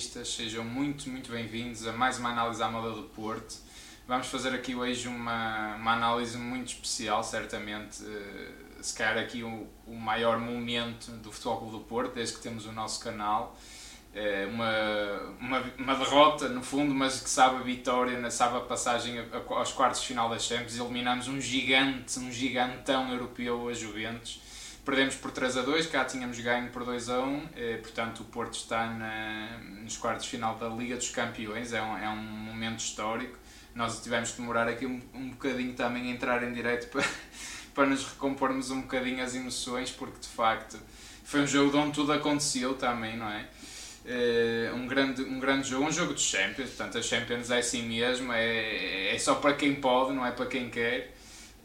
sejam muito, muito bem-vindos a mais uma análise à moda do Porto. Vamos fazer aqui hoje uma, uma análise muito especial, certamente, uh, se calhar aqui o, o maior momento do Futebol Clube do Porto, desde que temos o nosso canal. Uh, uma, uma, uma, derrota, no fundo, mas que sabe a vitória, sabe a passagem aos quartos de final das Champions. Eliminamos um gigante, um gigantão europeu, a Juventus Perdemos por 3 a 2, cá tínhamos ganho por 2 a 1, eh, portanto o Porto está na, nos quartos de final da Liga dos Campeões, é um, é um momento histórico. Nós tivemos que demorar aqui um, um bocadinho também a entrar em direto para, para nos recompormos um bocadinho as emoções, porque de facto foi um jogo onde tudo aconteceu também, não é? Uh, um, grande, um grande jogo, um jogo de Champions, portanto a Champions é assim mesmo, é, é só para quem pode, não é para quem quer.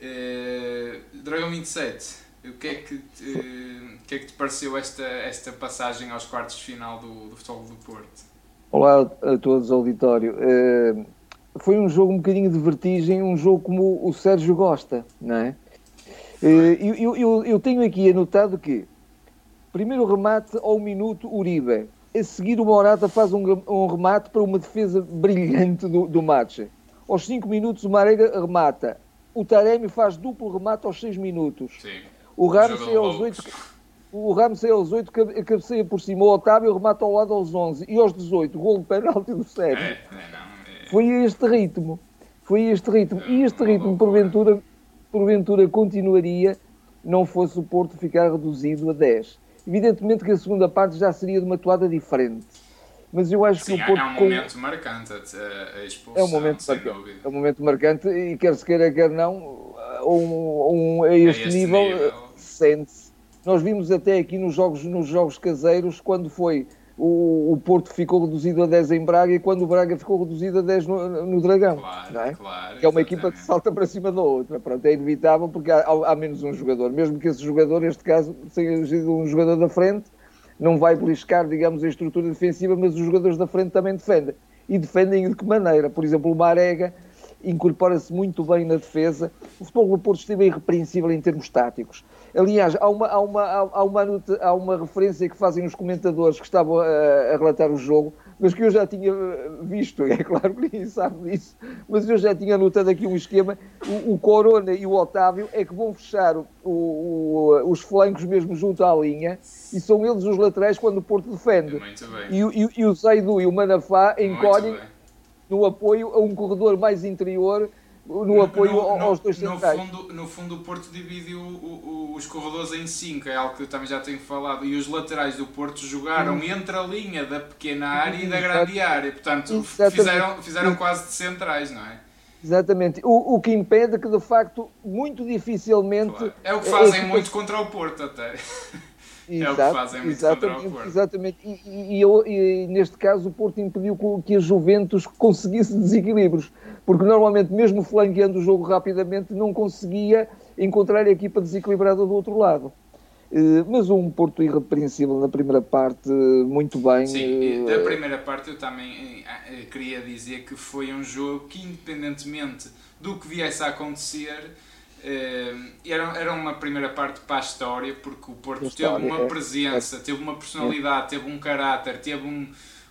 Uh, Dragão 27, o que é que te, o que é que te pareceu esta, esta passagem aos quartos de final do, do Futebol do Porto? Olá a todos, auditório. Uh, foi um jogo um bocadinho de vertigem, um jogo como o Sérgio gosta, não é? Uh, eu, eu, eu tenho aqui anotado que primeiro remate ao minuto Uribe. A seguir o Morata faz um, um remate para uma defesa brilhante do, do match. Aos 5 minutos o Marega remata. O Taremi faz duplo remate aos 6 minutos. Sim. O Ramos é aos 8. O Ramos é aos 8, cabeceia por cima. O Otávio remata ao lado aos 11. E aos 18, gol de penalti do Sérgio. É, é, é... Foi este ritmo. Foi este ritmo. E este ritmo, porventura, porventura, continuaria não fosse o Porto ficar reduzido a 10. Evidentemente que a segunda parte já seria de uma toada diferente. Mas eu acho Sim, que o Porto. É um momento com... marcante a, expulsão. É um momento, marcante, é um momento marcante e quer se queira, quer não, um, um, a este, este nível, nível sente-se. Nós vimos até aqui nos jogos, nos jogos caseiros, quando foi o, o, Porto ficou reduzido a 10 em Braga e quando o Braga ficou reduzido a 10 no, no Dragão. Claro, é? claro, que é uma equipa que salta para cima da outra. Pronto, é inevitável porque há, há, menos um jogador. Mesmo que esse jogador, neste caso, seja um jogador da frente, não vai beliscar, digamos, a estrutura defensiva, mas os jogadores da frente também defendem. E defendem de que maneira? Por exemplo, o Marega incorpora-se muito bem na defesa. O futebol do Porto esteve irrepreensível em termos táticos. Aliás, há uma, há uma, há uma, há uma referência que fazem os comentadores que estavam a, a relatar o jogo, mas que eu já tinha visto, é claro que ninguém sabe disso, mas eu já tinha anotado aqui um esquema. O, o Corona e o Otávio é que vão fechar o, o, os flancos mesmo junto à linha e são eles os laterais quando o Porto defende. E, e, e, o Zaidu e o Manafá encolhem no apoio a um corredor mais interior no apoio no, aos dois centrais. No fundo, no fundo, o Porto divide o, o, os corredores em cinco, é algo que eu também já tenho falado. E os laterais do Porto jogaram hum. entre a linha da pequena área e da grande área. Portanto, fizeram, fizeram quase de centrais, não é? Exatamente. O, o que impede que, de facto, muito dificilmente. Claro. É o que fazem é, muito contra o Porto, até. Exato, é o que fazem muito exatamente. Exatamente. E, e, e, e, neste caso, o Porto impediu que a Juventus conseguisse desequilíbrios porque normalmente, mesmo flanqueando o jogo rapidamente, não conseguia encontrar a equipa desequilibrada do outro lado. Eh, mas um Porto irrepreensível na primeira parte, muito bem. Sim, da primeira parte eu também eh, eh, queria dizer que foi um jogo que, independentemente do que viesse a acontecer, era, era uma primeira parte para a história, porque o Porto história, teve uma é, presença, é, teve uma personalidade, teve um caráter, teve um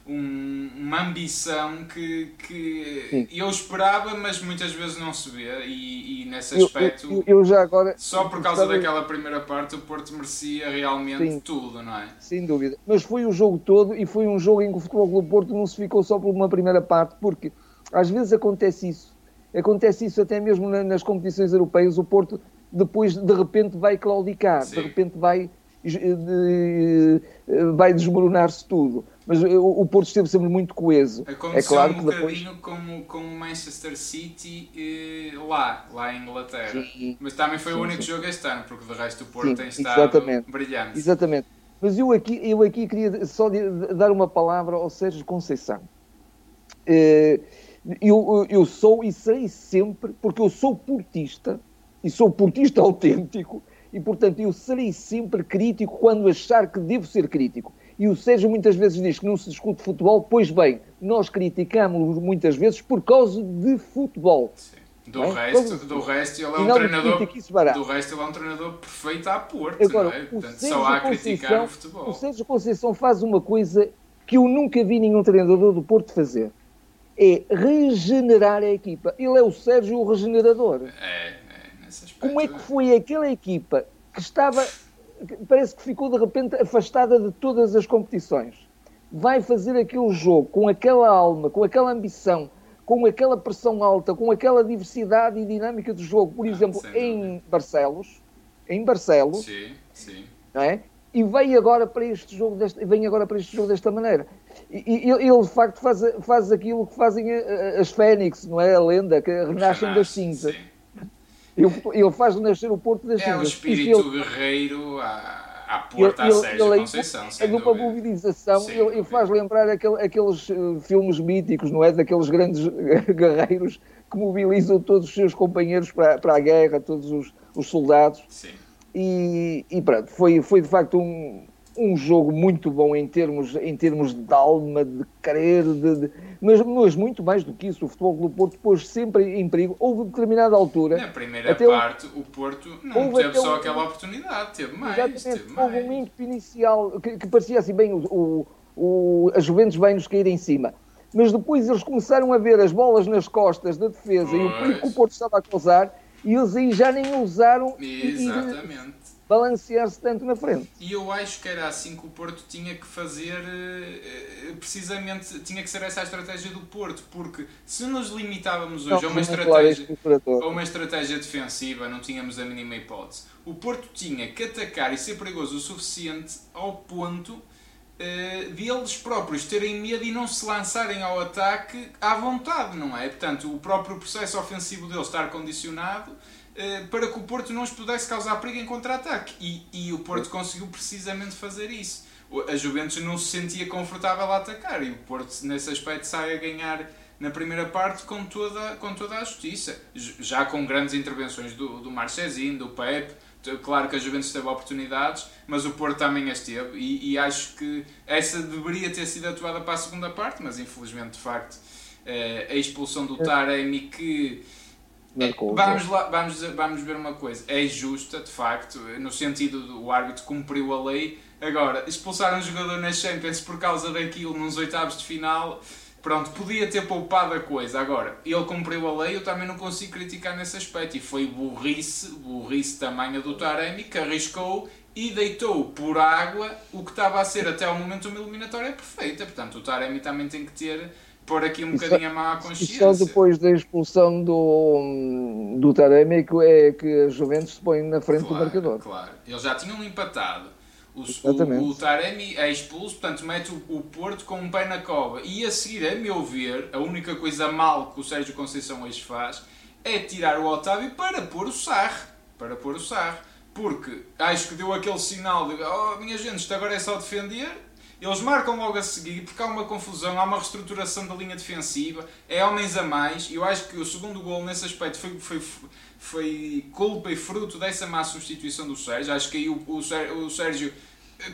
um, uma ambição que, que eu esperava, mas muitas vezes não se vê. E, e nesse aspecto, eu, eu, eu, já agora, só por causa daquela primeira parte, o Porto merecia realmente sim, tudo, não é? Sem dúvida. Mas foi o jogo todo e foi um jogo em que o Futebol do Porto não se ficou só por uma primeira parte, porque às vezes acontece isso. Acontece isso até mesmo nas competições europeias. O Porto depois de repente vai claudicar, sim. de repente vai, vai desmoronar-se tudo mas o, Porto esteve sempre muito coeso. Aconteceu é claro um que depois... como com o Manchester City eh, lá, lá em Inglaterra. Sim, mas também foi sim, o único sim. jogo este ano, porque de resto o Porto tem estado exatamente, brilhante. Exatamente. Mas eu aqui, eu aqui queria só dar uma palavra ao Sérgio Conceição. Eh, eu, eu sou e serei sempre, porque eu sou portista, e sou portista autêntico, e portanto eu serei sempre crítico quando achar que devo ser crítico. E o Sérgio muitas vezes diz que não se discute futebol, pois bem, nós criticamos muitas vezes por causa de futebol. Sim. Do, é? resto, do resto, ele é um treinador. Do resto, ele é um treinador perfeito à Porto, Agora, é? Portanto, só há a criticar o futebol. O Sérgio Conceição faz uma coisa que eu nunca vi nenhum treinador do Porto fazer. É regenerar a equipa. Ele é o Sérgio o regenerador. É, é nesse aspecto. Como é que foi aquela equipa que estava. Parece que ficou de repente afastada de todas as competições. Vai fazer aquele jogo com aquela alma, com aquela ambição, com aquela pressão alta, com aquela diversidade e dinâmica do jogo. Por ah, exemplo, em Barcelos, em Barcelos, sim, sim. Não é? E vem agora para este jogo desta, vem agora para este jogo desta maneira. E, e ele de facto faz, faz aquilo que fazem as Fênix, não é? A lenda, que renascem das cinzas. Ele, ele faz renascer o Porto das é cinzas. É um espírito ele, guerreiro à, à porta ele, a Sérgio Conceição. É de uma mobilização, ele, ele, faz lembrar aquele, aqueles uh, filmes míticos, não é? Daqueles grandes guerreiros que mobilizam todos os seus companheiros para, para a guerra, todos os, os soldados. Sim. E, e pronto, foi, foi de facto um, um jogo muito bom em termos, em termos de alma, de querer, de, de, mas, mas muito mais do que isso. O Futebol do Porto pôs sempre em perigo. Houve determinada altura. Na primeira parte, o, o Porto não teve só aquela oportunidade, teve mais. Teve houve um ímpeto inicial que, que, parecia assim bem o, o, o, as Juventus bem nos cair em cima. Mas depois eles começaram a ver as bolas nas costas da defesa pois. e o perigo que o Porto estava a causar e eles aí já nem ousaram balancear-se tanto na frente. E eu acho que era assim que o Porto tinha que fazer, eh, eh, precisamente, tinha que ser essa a estratégia do Porto, porque se nos limitávamos hoje não, a uma estratégia, a uma estratégia defensiva, não tínhamos a mínima hipótese. O Porto tinha que atacar e ser perigoso o suficiente ao ponto uh, de eles próprios terem medo e não se lançarem ao ataque à vontade, não é? Portanto, o próprio processo ofensivo deles estar condicionado uh, para que o Porto não os pudesse causar perigo em contra-ataque. E, e o Porto conseguiu precisamente fazer isso. A Juventus não se sentia confortável a atacar e o Porto, nesse aspecto, sai a ganhar na primeira parte com toda, com toda a justiça. Já com grandes intervenções do, do Marchesin, do Pepe, Claro que a Juventus teve oportunidades, mas o Porto também as teve e, e, acho que essa deveria ter sido atuada para a segunda parte, mas infelizmente, de facto, eh, a expulsão do Taremi que... É, vamos, lá, vamos, vamos ver uma coisa, é justa, de facto, no sentido do árbitro cumpriu a lei. Agora, expulsar um jogador na Champions por causa daquilo nos oitavos de final Pronto, podia ter poupado a coisa. Agora, ele cumpriu a lei, eu também não consigo criticar nesse aspecto. E foi burrice, burrice tamanha do Taremi, que arriscou e deitou por água o que estava a ser até ao momento uma eliminatória perfeita. Portanto, o Taremi também tem que ter, pôr aqui um bocadinho a má consciência. Só depois da expulsão do, do Taremi que, é que a Juventus se põe na frente claro, do marcador. Claro, eles já tinham empatado o, o, o, Taremi é expulso, portanto mete o, o, Porto com um pé na cova. E a seguir, a meu ver, a única coisa mal que o Sérgio Conceição hoje faz é tirar o Otávio para pôr o Sarre. Para pôr o Sarre. Porque acho que deu aquele sinal de oh, minha gente, isto agora é só defender. Eles marcam logo a seguir porque há uma confusão, há uma reestruturação da linha defensiva, é homens a mais. Eu acho que o segundo gol nesse aspecto foi, foi, foi culpa e fruto dessa má substituição do Sérgio. Acho que aí o, o, Sérgio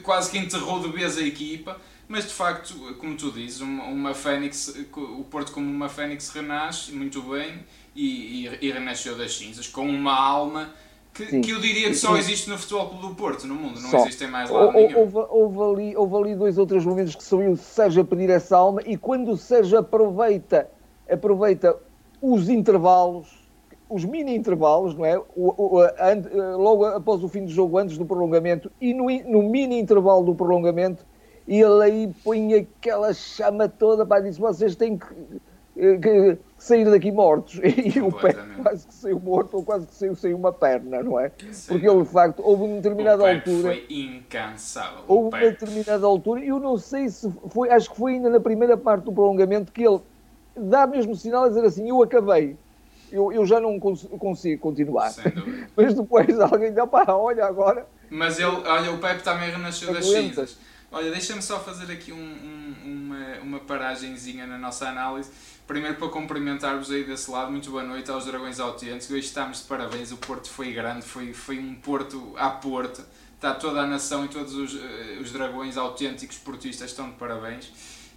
quase que enterrou de vez a equipa, mas de facto, como tu dizes, uma, uma Fênix, o Porto como uma Fênix renasce muito bem e, e, e renasceu das cinzas, com uma alma que, que, eu diria que só existe no Futebol Clube do Porto, no mundo, não só. existem mais lá houve, houve, ali, houve ali dois ou três momentos que saiu o Sérgio a pedir essa alma e quando o Sérgio aproveita, aproveita os intervalos os mini intervalos, não é? O, o, a, logo após o fim do jogo, antes do prolongamento, e no, no mini intervalo do prolongamento, ele aí põe aquela chama toda para dizer: vocês têm que, que, sair daqui mortos. E o pé quase que saiu morto, ou quase que saiu sem uma perna, não é? Sim. Porque ele, de facto, houve uma determinada altura. Foi incansável. Houve uma determinada altura, e eu não sei se foi, acho que foi ainda na primeira parte do prolongamento, que ele dá mesmo sinal a dizer assim: eu acabei eu, eu já não cons consigo continuar. Mas depois alguém dá para olha agora. Mas ele, olha, o Pepe também renasceu das cinzas. Olha, deixa-me só fazer aqui um, um, uma, uma paragenzinha na nossa análise. Primeiro para cumprimentar-vos aí desse lado, muito boa noite aos Dragões Autênticos. Hoje estamos de parabéns, o Porto foi grande, foi, foi um Porto à porta. Está toda a nação e todos os, eh, os Dragões Autênticos portistas estão de parabéns.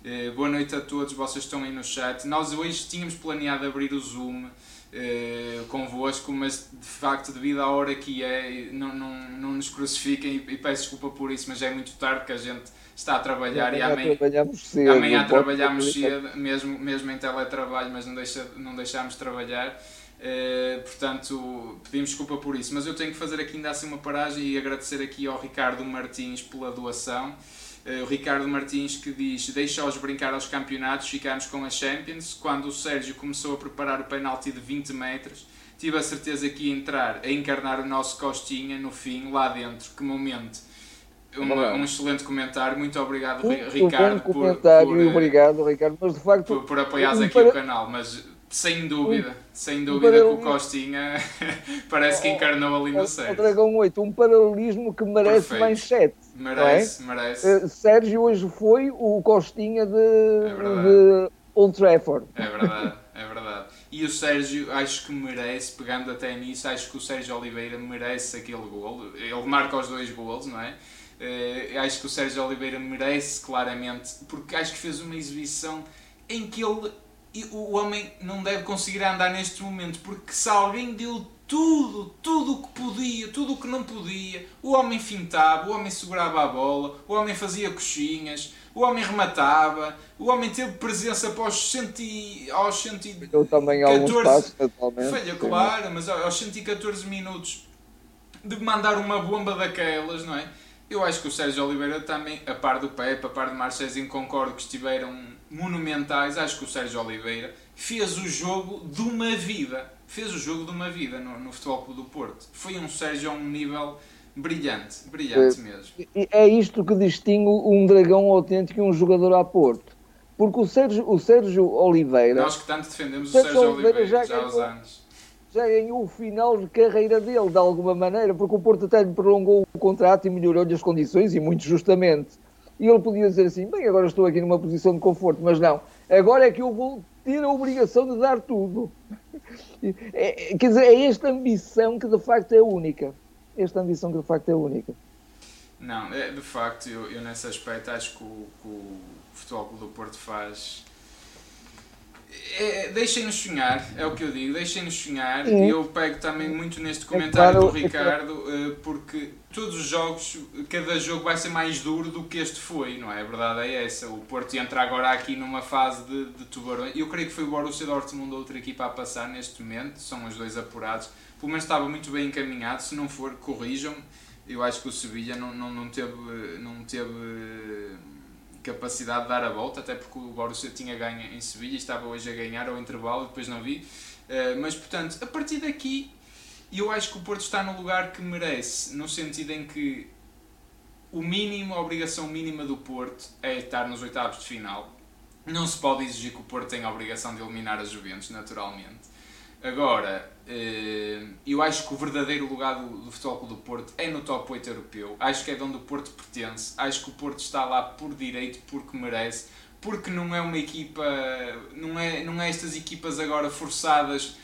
Uh, boa noite a todos, vocês estão aí no chat. Nós hoje tínhamos planeado abrir o Zoom uh, convosco, mas de facto, devido à hora que é, não, não, não nos crucifiquem e, e peço desculpa por isso, mas é muito tarde que a gente está a trabalhar e amanhã trabalhamos cedo, amanhã trabalhamos cedo, mesmo, mesmo em teletrabalho, mas não, deixa, não deixamos de trabalhar. Uh, portanto, pedimos desculpa por isso, mas eu tenho que fazer aqui ainda assim uma paragem e agradecer aqui ao Ricardo Martins pela doação. Uh, o Ricardo Martins que diz: Deixa-os brincar aos campeonatos, ficamos com a Champions. Quando o Sérgio começou a preparar o penalti de 20 metros, tive a certeza que ia entrar a encarnar o nosso Costinha no fim, lá dentro. Que momento! Uma, um excelente comentário, muito obrigado, muito Ricardo. Bom comentário, por, por, obrigado, Ricardo. Mas de facto, por, por apoiares um aqui para... o canal. Mas sem dúvida, um, sem dúvida um que o Costinha parece que encarnou ali no Sérgio. O Dragão 8, um paralelismo que merece Perfeito. mais 7. Merece, é? merece. Uh, Sérgio hoje foi o Costinha de, é de Old Trafford. É verdade, é verdade. E o Sérgio, acho que merece, pegando até nisso, acho que o Sérgio Oliveira merece aquele golo. Ele marca os dois golos, não é? Uh, acho que o Sérgio Oliveira merece claramente, porque acho que fez uma exibição em que ele o homem não deve conseguir andar neste momento, porque se alguém deu tudo, tudo o que podia, tudo o que não podia, o homem fintava, o homem segurava a bola, o homem fazia coxinhas, o homem rematava, o homem teve presença após 100, aos 114... Eu também passos. Falha, claro, mas aos 114 minutos de mandar uma bomba daquelas, não é? Eu acho que o Sérgio Oliveira também, a par do Pepe, a par do Marchezinho, concordo que estiveram monumentais. Acho que o Sérgio Oliveira fez o jogo de uma vida. Fez o jogo de uma vida no, no Futebol Clube do Porto. Foi um Sérgio a um nível brilhante, brilhante é, mesmo. É isto que distingue um dragão autêntico e um jogador a Porto. Porque o Sérgio, o Sérgio Oliveira. Nós que tanto defendemos o Sérgio, Sérgio Oliveira, já, já há uns anos já ganhou o final de carreira dele, de alguma maneira, porque o Porto até lhe prolongou o contrato e melhorou-lhe as condições, e muito justamente. E ele podia dizer assim: bem, agora estou aqui numa posição de conforto, mas não, agora é que eu vou ter a obrigação de dar tudo. É, quer dizer, é esta ambição que de facto é única. Esta ambição que de facto é única. Não, é, de facto, eu, eu nesse aspecto acho que o, que o Futebol do Porto faz é, deixem-nos sonhar, é o que eu digo, deixem-nos sonhar. E eu pego também muito neste comentário do Ricardo, eh, porque todos os jogos, cada jogo vai ser mais duro do que este foi, não é? A verdade é essa. O Porto entra agora aqui numa fase de, de tubarões. Eu creio que foi o Borussia Dortmund outra equipa a passar neste momento, são os dois apurados. Pelo menos estava muito bem encaminhado, se não for, corrijam-me. Eu acho que o Sevilha não, não, não teve. Não teve capacidade de dar a volta, até porque o Borussia tinha ganho em Sevilha e estava hoje a ganhar ao intervalo, depois não vi. Uh, mas portanto, a partir daqui, eu acho que o Porto está no lugar que merece, no sentido em que o mínimo, a obrigação mínima do Porto é estar nos oitavos de final. Não se pode exigir que o Porto tenha a obrigação de eliminar as Juventus, naturalmente. Agora, eh, eu acho que o verdadeiro lugar do, do Futebol Clube do Porto é no top 8 europeu. Acho que é de onde o Porto pertence. Acho que o Porto está lá por direito, porque merece. Porque não é uma equipa, não é, não é estas equipas agora forçadas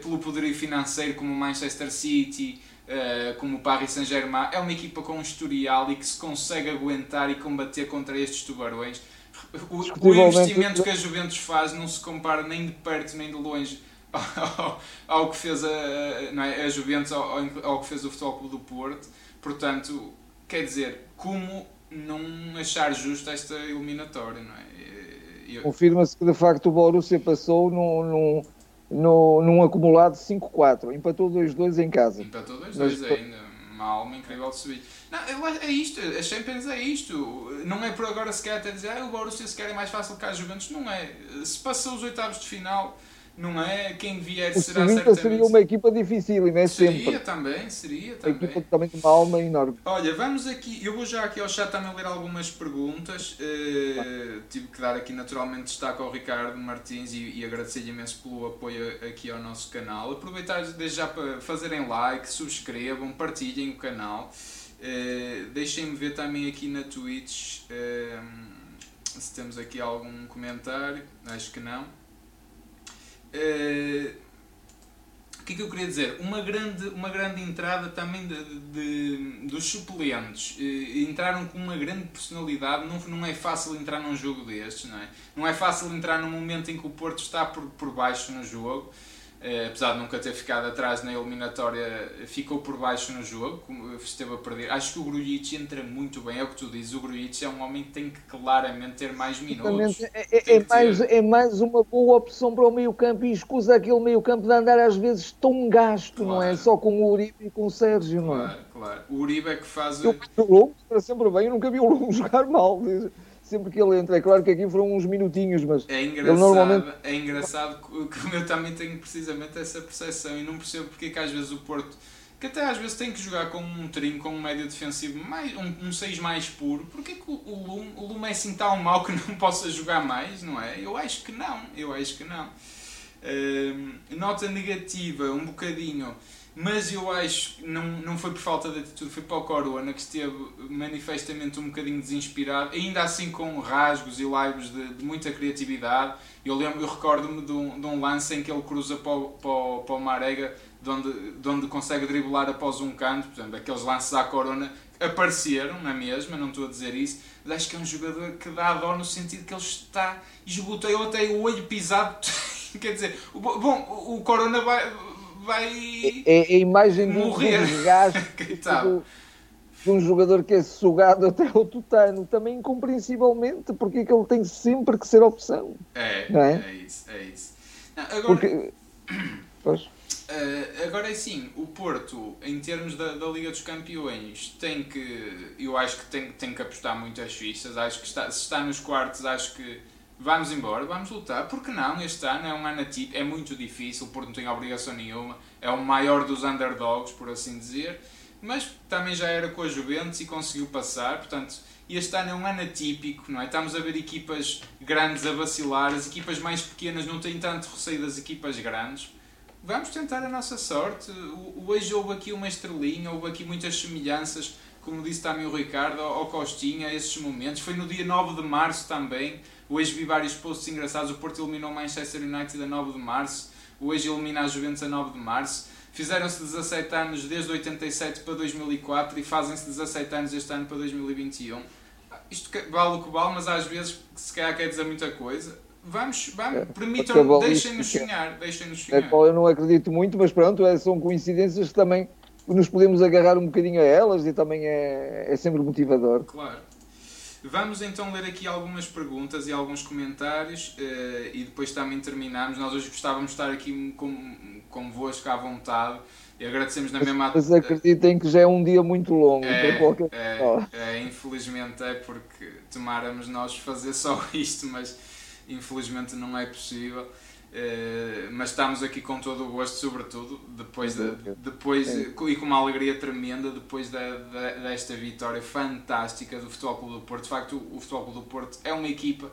pelo poderio financeiro como o Manchester City, uh, como o Paris Saint-Germain. É uma equipa com um historial e que se consegue aguentar e combater contra estes tubarões. O, o investimento que a Juventus faz não se compara nem de perto nem de longe ao, ao que fez a, não é, a Juventus, ao, ao que fez o Futebol Clube do Porto. Portanto, quer dizer, como não achar justo esta eliminatória, não é? Eu... Confirma-se que de facto o Borussia passou num, num, num, num acumulado 5-4, empatou 2-2 em casa. Empatou 2-2 Mas... ainda, uma alma incrível de subir. Não, é isto, a Champions é isto. Não é por agora sequer até dizer ah, o Borussia sequer é mais fácil que a Juventus. Não é. Se passou os oitavos de final não é? Quem vier o será certamente... seria uma equipa difícil, não é seria sempre. também, seria também. Uma equipa também de uma alma enorme. Olha, vamos aqui, eu vou já aqui ao chat também ler algumas perguntas. Uh, tive que dar aqui naturalmente destaque ao Ricardo Martins e, e agradecer-lhe imenso pelo apoio aqui ao nosso canal. Aproveitar desde já para fazerem like, subscrevam, partilhem o canal. Uh, Deixem-me ver também aqui na Twitch uh, se temos aqui algum comentário. Acho que não. Uh, o que é que eu queria dizer? Uma grande, uma grande entrada também de, de, dos suplentes. Uh, entraram com uma grande personalidade. Não, não é fácil entrar num jogo destes, não é? Não é fácil entrar num momento em que o Porto está por, por baixo no jogo. Uh, apesar de nunca ter ficado atrás na eliminatória, ficou por baixo no jogo, esteve a perder. Acho que o Grujic entra muito bem, é o que tu dizes. O Grujic é um homem que tem que claramente ter mais minutos. É, é, é mais, é mais uma boa opção para o meio-campo e escusa aquele meio-campo de andar às vezes tão gasto, claro. não é? Só com o Uribe e com o Sérgio, claro, não é? Claro, O Uribe é que faz. Eu, o Longo está sempre bem, eu nunca vi o Longo jogar mal sempre que ele entra. É claro que aqui foram uns minutinhos, mas é engraçado, normalmente... é engraçado que eu também tenho precisamente essa percepção e não percebo porque é que às vezes o Porto, que até às vezes tem que jogar com um trinco, com um médio defensivo, mais, um, um 6 mais puro, porque é que o, o, Lume, o Lume é assim tão mau que não possa jogar mais, não é? Eu acho que não, eu acho que não. Uh, nota negativa, um bocadinho mas eu acho que não, não foi por falta de atitude, foi para o Corona que esteve manifestamente um bocadinho desinspirado, ainda assim com rasgos e laivos de, de muita criatividade. Eu lembro, eu recordo-me de, um, de um lance em que ele cruza para o, para o, para o Marega, de onde, de onde consegue driblar após um canto, portanto, aqueles lances à Corona apareceram na mesma, não estou a dizer isso, mas acho que é um jogador que dá dó no sentido que ele está esgotado, eu até o olho pisado, quer dizer, bom, o Corona vai vai. É, é a imagem de um desgaste de um jogador que é sugado até o tutano, também incompreensivelmente, porque é que ele tem sempre que ser opção. É, é? é? isso, é isso. Não, agora, porque... pois. Uh, agora é sim, o Porto, em termos da, da, Liga dos Campeões, tem que. Eu acho que tem, tem que apostar muito as fichas. Acho que está, se está nos quartos, acho que vamos embora, vamos lutar, porque não? Este ano é um ano atípico, é muito difícil, porque não tem obrigação nenhuma, é o maior dos underdogs, por assim dizer, mas também já era com a Juventus e conseguiu passar, portanto, este ano é um ano atípico, não é? Estamos a ver equipas grandes a vacilar, as equipas mais pequenas não têm tanto receio das equipas grandes. Vamos tentar a nossa sorte. Hoje houve aqui uma estrelinha, houve aqui muitas semelhanças, como disse também o Ricardo, ao Costinha, a esses momentos. Foi no dia 9 de março também, Hoje vi vários posts engraçados. O Porto eliminou o Manchester United a 9 de março. Hoje elimina a Juventus a 9 de março. Fizeram-se 17 anos desde 87 para 2004 e fazem-se 17 anos este ano para 2021. Isto vale o que vale, mas às vezes se calhar quer dizer muita coisa. Vamos, vamos é, permitam, deixem-nos sonhar, deixem-nos sonhar. É, eu não acredito muito, mas pronto, é, são coincidências que também nos podemos agarrar um bocadinho a elas e também é, é sempre motivador. Claro. Vamos então ler aqui algumas perguntas e alguns comentários uh, e depois também terminamos. Nós hoje gostávamos de estar aqui com, convosco à vontade e agradecemos na mas, mesma... Mas acreditem que já é um dia muito longo é, para qualquer é, é, Infelizmente é porque tomáramos nós fazer só isto, mas infelizmente não é possível. Uh, mas estamos aqui com todo o gosto, sobretudo depois, de, depois e com uma alegria tremenda depois da, da, desta vitória fantástica do Futebol Clube do Porto. De facto, o, Futebol Clube do Porto é uma equipa.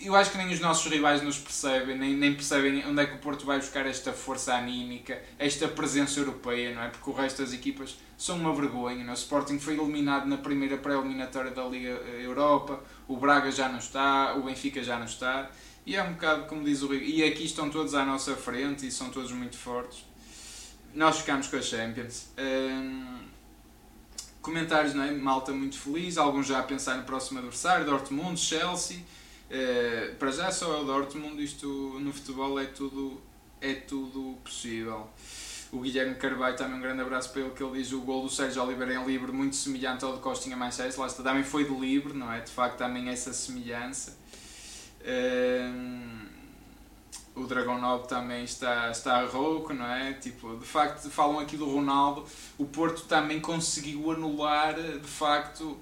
Eu acho que nem os nossos rivais nos percebem, nem, nem percebem onde é que o Porto vai buscar esta força anímica, esta presença europeia, não é? Porque o resto das equipas são uma vergonha. É? O Sporting foi eliminado na primeira pré-eliminatória da Liga Europa, o Braga já não está, o Benfica já não está. E é um bocado como diz o Rico. E aqui estão todos à nossa frente e são todos muito fortes. Nós ficamos com a Champions. Hum, comentários, não é? Malta muito feliz. Alguns já a pensar no próximo adversário: Dortmund, Chelsea. Uh, para já só é o Dortmund. Isto no futebol é tudo, é tudo possível. O Guilherme Carvalho também um grande abraço para ele que ele diz o gol do Sérgio Oliveira em livre muito semelhante ao de Costinha Manchester. Lá está, também foi de livre, não é? De facto, também essa semelhança. Um, o Dragon 9 também está, está rouco, não é? Tipo, de facto, falam aqui do Ronaldo. O Porto também conseguiu anular, de facto,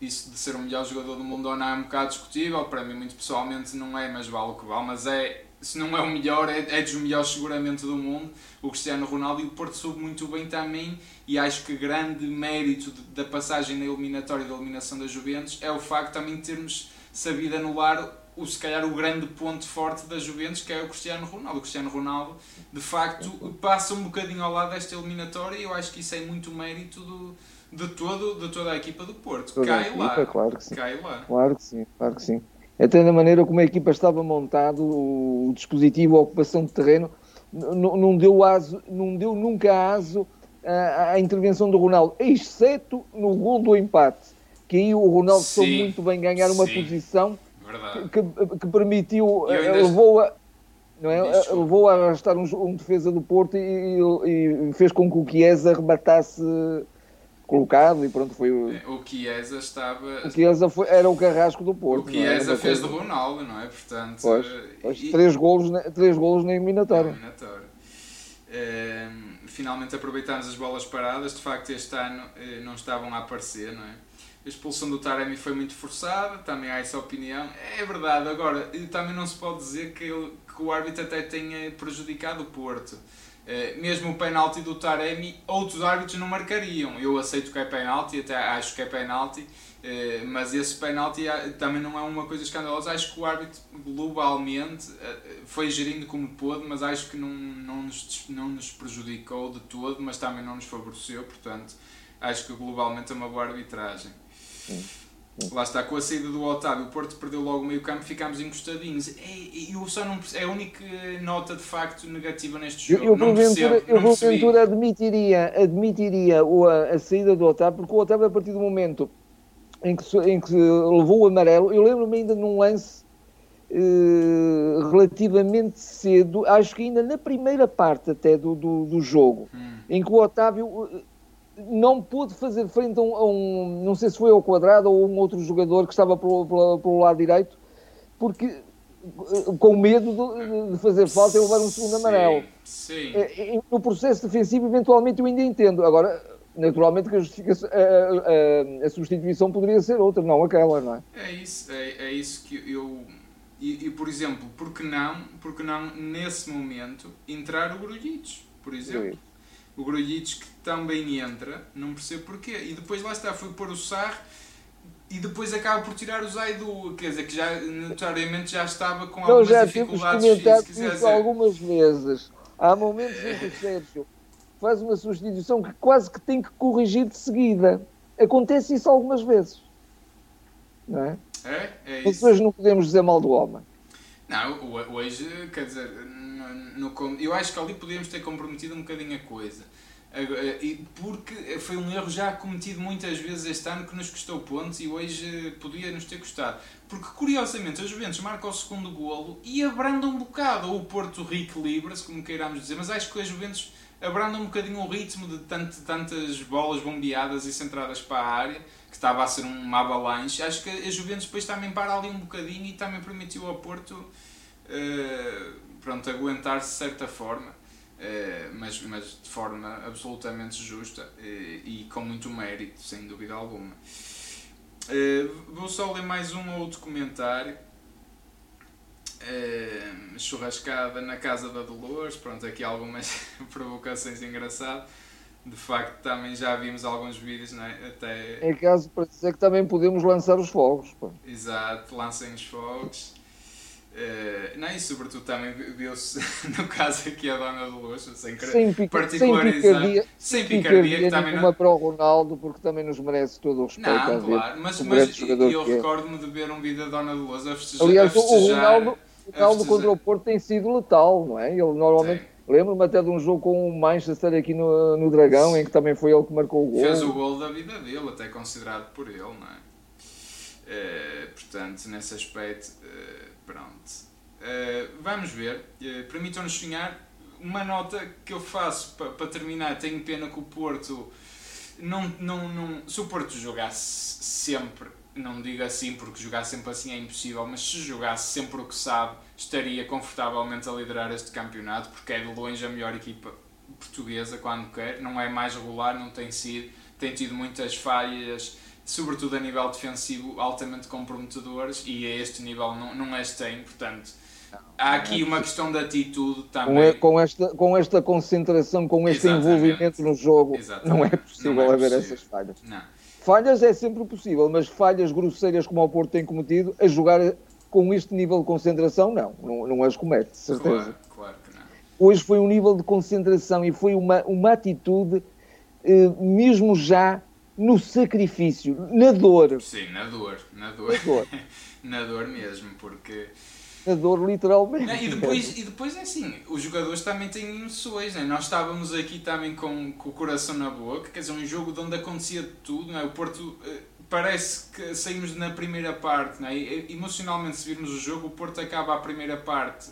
isso de ser o melhor jogador do mundo ou não é um bocado discutível. Para mim, muito pessoalmente, não é, mas vale o que vale. Mas é, se não é o melhor, é, é dos melhores seguramente do mundo, o Cristiano Ronaldo. E o Porto soube muito bem também, e acho que grande mérito da passagem na eliminatória da eliminação da Juventus é o facto também de termos sabido anular o, se calhar o grande ponto forte da Juventus, que é o Cristiano Ronaldo. O Cristiano Ronaldo, de facto, passa um bocadinho ao lado desta eliminatória e eu acho que isso é muito mérito do, de, todo, de toda a equipa do Porto. Toda Cai equipa, lá. Claro que sim. Cai lá. Claro que sim, claro que sim. Até da maneira como a equipa estava montado, o dispositivo, a ocupação de terreno, não deu, aso, não deu nunca aso à, à intervenção do Ronaldo, exceto no gol do empate, que aí o Ronaldo soube muito bem ganhar uma sim. posição que, que, permitiu, ainda... levou a, não é? Levou a arrastar um, um defesa do Porto e, e, e, fez com que o Chiesa rematasse colocado e pronto, foi o... É, o Chiesa estava... O Chiesa foi, era o carrasco do Porto. O Chiesa fez de Ronaldo, não é? Portanto... Pois, pois e... três, golos, três golos na eliminatória. Na eliminatória. É, finalmente aproveitámos as bolas paradas, de facto este ano eh, não estavam a aparecer, não é? A expulsão do Taremi foi muito forçada, também há essa opinião. É verdade, agora, também não se pode dizer que, ele, que o árbitro até tenha prejudicado o Porto. Eh, mesmo o penalti do Taremi, outros árbitros não marcariam. Eu aceito que é penalti, até acho que é penalti, eh, mas esse penalti também não é uma coisa escandalosa. Acho que o árbitro globalmente eh, foi gerindo como pôde, mas acho que não, não, nos, não nos prejudicou de todo, mas também não nos favoreceu. Portanto, acho que globalmente é uma boa arbitragem. Lá está, com a saída do Otávio, o Porto perdeu logo o meio campo, ficámos encostadinhos. E eu só não é a única nota de facto negativa neste jogo. Eu, eu não percebo, eu não porventura admitiria, admitiria a, a, saída do Otávio, porque o Otávio, a partir do momento em que, em que levou o amarelo, eu lembro-me ainda num lance uh, relativamente cedo, acho que ainda na primeira parte até do, do, do jogo, hum. em que o Otávio não pôde fazer frente a um, a um, não sei se foi ao quadrado ou um outro jogador que estava pelo, pelo, pelo lado direito, porque eh, com medo de, de, fazer falta e levar um segundo amarelo. Sim. Eh, no processo defensivo, eventualmente, eu ainda entendo. Agora, naturalmente, que a, a, a, a, substituição poderia ser outra, não aquela, não é? É isso, é, é isso que eu. E, e, por exemplo, porque não, porque não nesse momento entrar o Grujic, por exemplo? Sim o Grujic que também entra, não percebo porquê. E depois lá está, foi pôr o Sar e depois acaba por tirar o Zaidu, quer dizer, que já notoriamente já estava com algumas já dificuldades físicas. isso algumas vezes. Há momentos em que o Sérgio faz uma substituição que quase que tem que corrigir de seguida. Acontece isso algumas vezes. Não é? É, é isso. Depois não podemos dizer mal do homem. Não, hoje, quer dizer, no, eu acho que ali podíamos ter comprometido um bocadinho a coisa. Porque foi um erro já cometido muitas vezes este ano que nos custou pontos e hoje podia nos ter custado. Porque curiosamente a Juventus marca o segundo golo e abranda um bocado, ou o Porto reequilibra-se, como queiramos dizer, mas acho que a Juventus abranda um bocadinho o ritmo de tanto, tantas bolas bombeadas e centradas para a área, que estava a ser uma avalanche. Acho que a Juventus depois também para ali um bocadinho e também permitiu ao Porto. Uh, pronto, aguentar-se de certa forma, eh, mas, mas de forma absolutamente justa eh, e com muito mérito, sem dúvida alguma. Eh, vou só ler mais um ou outro comentário. churrascada na casa da Dolores, pronto, aqui algumas provocações engraçadas. De facto, também já vimos alguns vídeos, não é? Até... Em caso para dizer que também podemos lançar os fogos. Pô. Exato, lancem os fogos. Uh, não, e sobretudo também viu-se, no caso aqui, a Dona de Luxo, sem, sem, pica, sem picardia, sem picardia, que também não... para o Ronaldo, porque também nos merece todo o respeito. Não, claro, mas, mas eu é. recordo-me de ver um vídeo da Dona de Luxo a festejar. Aliás, a festejar, o Ronaldo, o Ronaldo contra o Porto tem sido letal, não é? Ele normalmente. Lembro-me até de um jogo com o Manchester aqui no, no Dragão, em que também foi ele que marcou o gol. Fez o gol da vida dele, até considerado por ele, não é? Uh, portanto, nesse aspecto, uh, Pronto. Uh, vamos ver. Uh, Permitam-nos sonhar. Uma nota que eu faço para pa terminar. Tenho pena que o Porto. Não, não, não, se o Porto jogasse sempre, não digo assim porque jogar sempre assim é impossível, mas se jogasse sempre o que sabe, estaria confortavelmente a liderar este campeonato, porque é de longe a melhor equipa portuguesa quando quer. Não é mais regular, não tem sido, tem tido muitas falhas sobretudo a nível defensivo, altamente comprometedores e a este nível não, não as tem, portanto. Há aqui uma questão de atitude também. Com esta, com esta concentração, com este Exatamente. envolvimento no jogo, Exatamente. não é possível não é haver possível. essas falhas. Não. Falhas é sempre possível, mas falhas grosseiras como o Porto tem cometido, a jogar com este nível de concentração, não, não, não as comete, certeza. Claro, claro que não. Hoje foi um nível de concentração e foi uma, uma atitude, eh, mesmo já no sacrifício, na dor. Sim, na dor, na dor. Na dor, na dor mesmo, porque. Na dor, literalmente. Não, e, depois, e depois é assim, os jogadores também têm emoções, né? nós estávamos aqui também com, com o coração na boca, quer dizer, um jogo de onde acontecia tudo, não é? o Porto eh, parece que saímos na primeira parte, não é? emocionalmente se virmos o jogo, o Porto acaba a primeira parte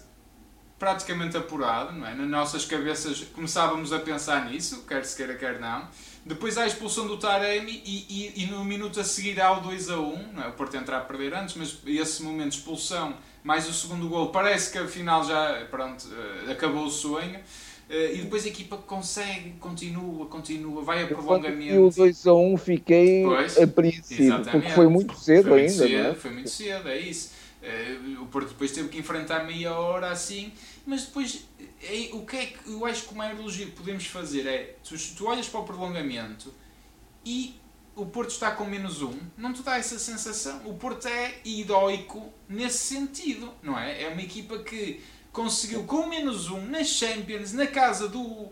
praticamente apurado, não é? Nas nossas cabeças começávamos a pensar nisso, quer se queira, quer não. Depois há a expulsão do Taremi e, e, e no minuto a seguir há o 2 a 1, não é? O Porto entrar a perder antes, mas esse momento de expulsão, mais o segundo gol, parece que afinal já, pronto, eh, acabou o sonho. Uh, e depois a equipa consegue, continua, continua, vai a prolongamento. E o 2 a 1 fiquei pois, apreensivo, porque foi muito cedo foi ainda. Muito cedo, é? Foi muito cedo, é isso. Uh, o Porto depois teve que enfrentar meia hora assim, mas depois é, o que é que eu acho que o maior elogio que podemos fazer é tu, tu olhas para o prolongamento e o Porto está com menos um, não te dá essa sensação. O Porto é heroico nesse sentido, não é? É uma equipa que conseguiu com menos um nas Champions, na casa do,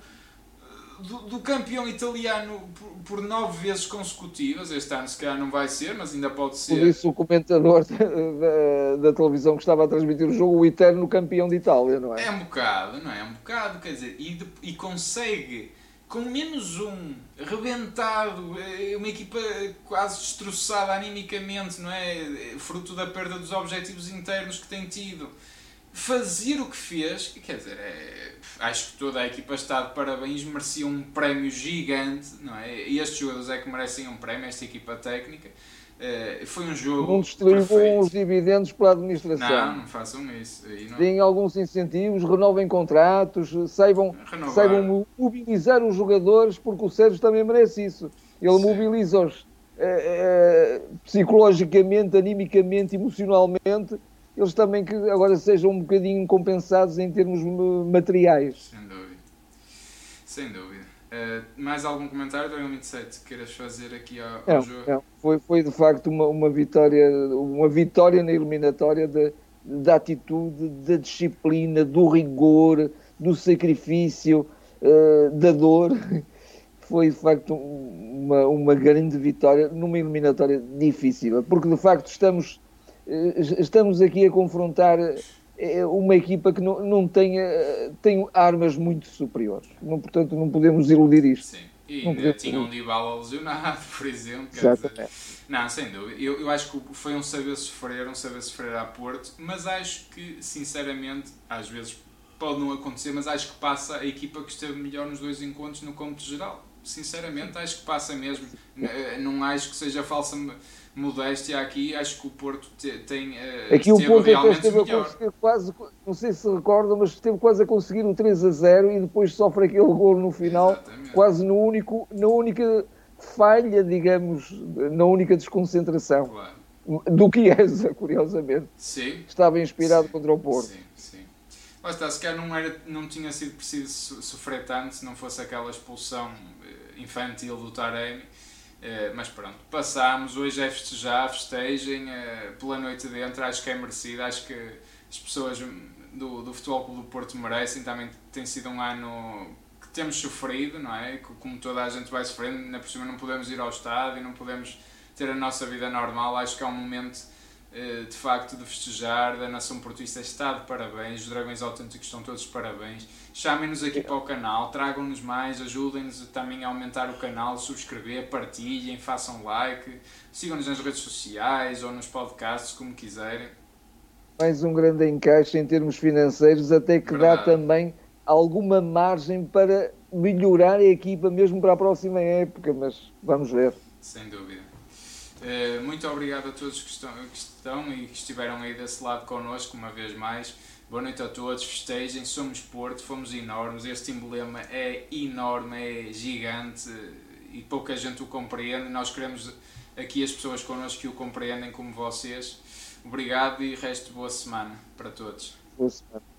do, do campeão italiano por, por, nove vezes consecutivas. Este ano se calhar não vai ser, mas ainda pode ser. Por isso o comentador da, da, televisão que estava a transmitir o jogo, o eterno campeão de Itália, não é? É um bocado, não é? É um bocado, quer dizer, e, de, e consegue com menos um, rebentado, é uma equipa quase destroçada animicamente, não é? Fruto da perda dos objetivos internos que tem tido fazer o que fez, quer dizer, é, acho que toda a equipa está de parabéns, merecia um prémio gigante, não é? E estes jogadores é que merecem um prémio, esta equipa técnica. Uh, foi um jogo. Não distribuam os dividendos pela administração. Não, não façam isso. Não... Deem alguns incentivos, renovem contratos, saibam, saibam mobilizar os jogadores, porque o Sérgio também merece isso. Ele mobiliza-os uh, uh, psicologicamente, animicamente, emocionalmente eles também que agora sejam um bocadinho compensados em termos materiais. Sem dúvida. Sem dúvida. Uh, mais algum comentário do 27 que queiras fazer aqui ao, ao não, jogo? Não. Foi, foi de facto uma, uma, vitória, uma vitória na eliminatória da, da atitude, da disciplina, do rigor, do sacrifício, uh, da dor. Foi de facto uma, uma grande vitória numa eliminatória difícil, porque de facto estamos estamos aqui a confrontar eh, uma equipa que não, não tem, tem armas muito superiores. Não, portanto, não podemos iludir isto. Sim. E ainda tinha um Dybala lesionado, por exemplo. Dizer, não, sem dúvida. Eu, eu acho que foi um saber sofrer, um saber sofrer a Porto, mas acho que, sinceramente, às vezes pode não acontecer, mas acho que passa a equipa que esteve melhor nos dois encontros no cômputo geral. Sinceramente, acho que passa mesmo. Não acho que seja falsa modéstia aqui, acho que o Porto tem uh, aqui o Porto realmente esteve melhor. a conseguir quase, não sei se recordam, mas esteve quase a conseguir o 3 a 0 e depois sofre aquele gol no final, Exatamente. quase no único, na única falha, digamos, na única desconcentração. Claro. Do Chiesa, curiosamente. Sim. Estava inspirado sim, contra o Porto. Sim, sim. Lá está, se calhar não, era, não tinha sido preciso sofrer tanto se não fosse aquela expulsão eh, infantil do Taremi eh, mas pronto, passámos, hoje é festejar, festejem uh, pela noite dentro, acho que é merecido, acho que as pessoas do, do Futebol Clube do Porto merecem, também tem sido um ano que temos sofrido, não é? Como toda a gente vai sofrendo, ainda por cima não podemos ir ao estádio, não podemos ter a nossa vida normal, acho que é um momento eh, de facto de festejar, da nação portuguesa está de parabéns, os Dragões Autênticos estão todos de parabéns. Chamem-nos aqui para o canal, tragam-nos mais, ajudem-nos também a aumentar o canal, subscrever, partilhem, façam like, sigam-nos nas redes sociais ou nos podcasts, como quiserem. Mais um grande encaixe em termos financeiros, até que Verdade. dá também alguma margem para melhorar a equipa mesmo para a próxima época, mas vamos ver. Sem dúvida. Eh, muito obrigado a todos que estão, que estão e que estiveram aí desse lado connosco uma vez mais. Boa noite a todos, festejem, somos Porto, fomos enormes, este emblema é enorme, é gigante e pouca gente o compreende. Nós queremos aqui as pessoas connosco que o compreendem como vocês. Obrigado e resto boa semana para todos. Boa semana.